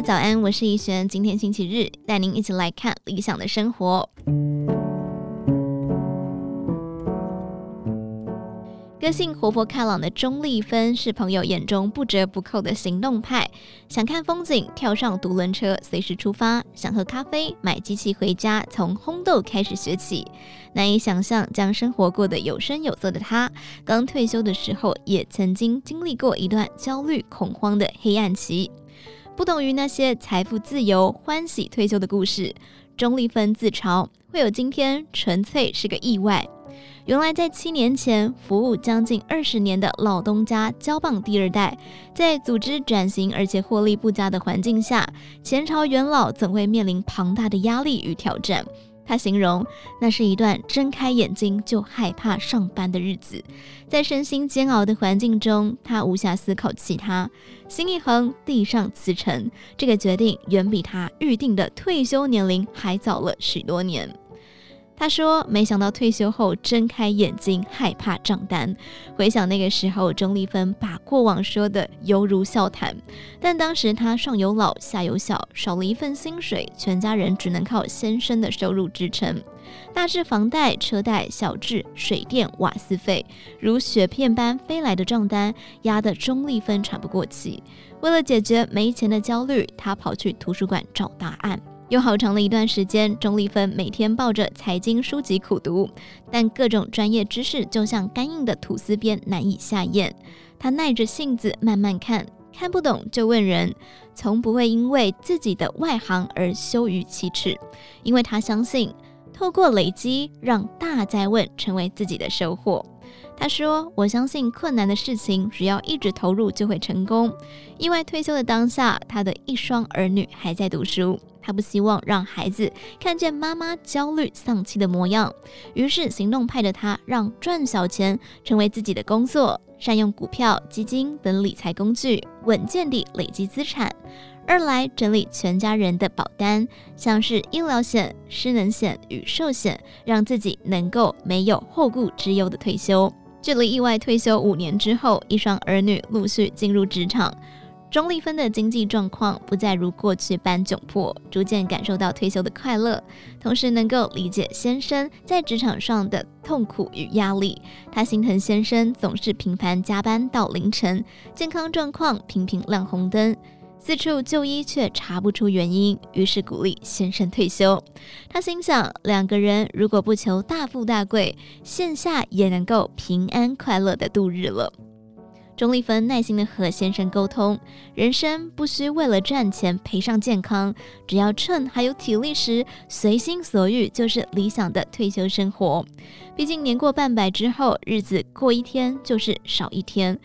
早安，我是怡璇。今天星期日，带您一起来看理想的生活。个性活泼开朗的钟丽芬是朋友眼中不折不扣的行动派，想看风景，跳上独轮车，随时出发；想喝咖啡，买机器回家，从烘豆开始学起。难以想象将生活过得有声有色的她，刚退休的时候也曾经经历过一段焦虑恐慌的黑暗期。不同于那些财富自由、欢喜退休的故事，钟丽芬自嘲会有今天，纯粹是个意外。原来在七年前，服务将近二十年的老东家交棒第二代，在组织转型而且获利不佳的环境下，前朝元老总会面临庞大的压力与挑战。他形容那是一段睁开眼睛就害怕上班的日子，在身心煎熬的环境中，他无暇思考其他，心一横，递上辞呈。这个决定远比他预定的退休年龄还早了许多年。他说：“没想到退休后睁开眼睛，害怕账单。回想那个时候，钟丽芬把过往说得犹如笑谈。但当时她上有老，下有小，少了一份薪水，全家人只能靠先生的收入支撑。大至房贷、车贷，小至水电、瓦斯费，如雪片般飞来的账单，压得钟丽芬喘不过气。为了解决没钱的焦虑，她跑去图书馆找答案。”有好长的一段时间，钟丽芬每天抱着财经书籍苦读，但各种专业知识就像干硬的吐司边，难以下咽。她耐着性子慢慢看，看不懂就问人，从不会因为自己的外行而羞于启齿，因为她相信，透过累积，让大灾问成为自己的收获。他说：“我相信困难的事情，只要一直投入就会成功。”意外退休的当下，他的一双儿女还在读书。他不希望让孩子看见妈妈焦虑丧气的模样，于是行动派的他让赚小钱成为自己的工作，善用股票、基金等理财工具，稳健地累积资产；二来整理全家人的保单，像是医疗险、失能险与寿险，让自己能够没有后顾之忧的退休。距离意外退休五年之后，一双儿女陆续进入职场。钟丽芬的经济状况不再如过去般窘迫，逐渐感受到退休的快乐，同时能够理解先生在职场上的痛苦与压力。她心疼先生总是频繁加班到凌晨，健康状况频频亮红灯，四处就医却查不出原因，于是鼓励先生退休。他心想，两个人如果不求大富大贵，线下也能够平安快乐地度日了。钟丽芬耐心地和先生沟通，人生不需为了赚钱赔上健康，只要趁还有体力时，随心所欲就是理想的退休生活。毕竟年过半百之后，日子过一天就是少一天。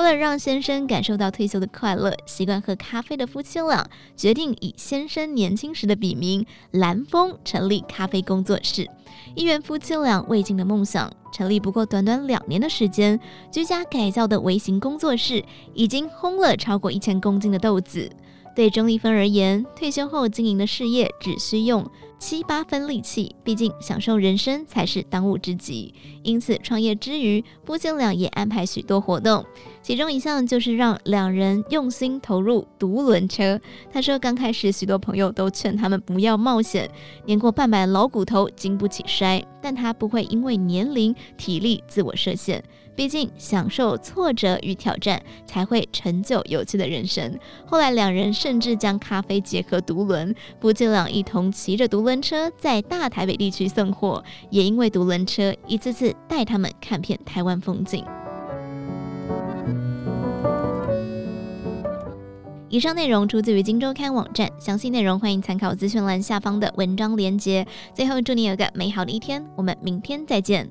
为了让先生感受到退休的快乐，习惯喝咖啡的夫妻俩决定以先生年轻时的笔名蓝峰成立咖啡工作室。一员夫妻俩未尽的梦想，成立不过短短两年的时间，居家改造的微型工作室已经烘了超过一千公斤的豆子。对钟丽芬而言，退休后经营的事业只需用七八分力气，毕竟享受人生才是当务之急。因此，创业之余，夫妻俩也安排许多活动，其中一项就是让两人用心投入独轮车。他说，刚开始许多朋友都劝他们不要冒险，年过半百老骨头经不起摔，但他不会因为年龄、体力自我设限。毕竟，享受挫折与挑战，才会成就有趣的人生。后来，两人甚甚至将咖啡结合独轮，夫妻俩一同骑着独轮车在大台北地区送货，也因为独轮车一次次带他们看遍台湾风景。以上内容出自于《金周刊》网站，详细内容欢迎参考资讯栏下方的文章连结。最后，祝你有个美好的一天，我们明天再见。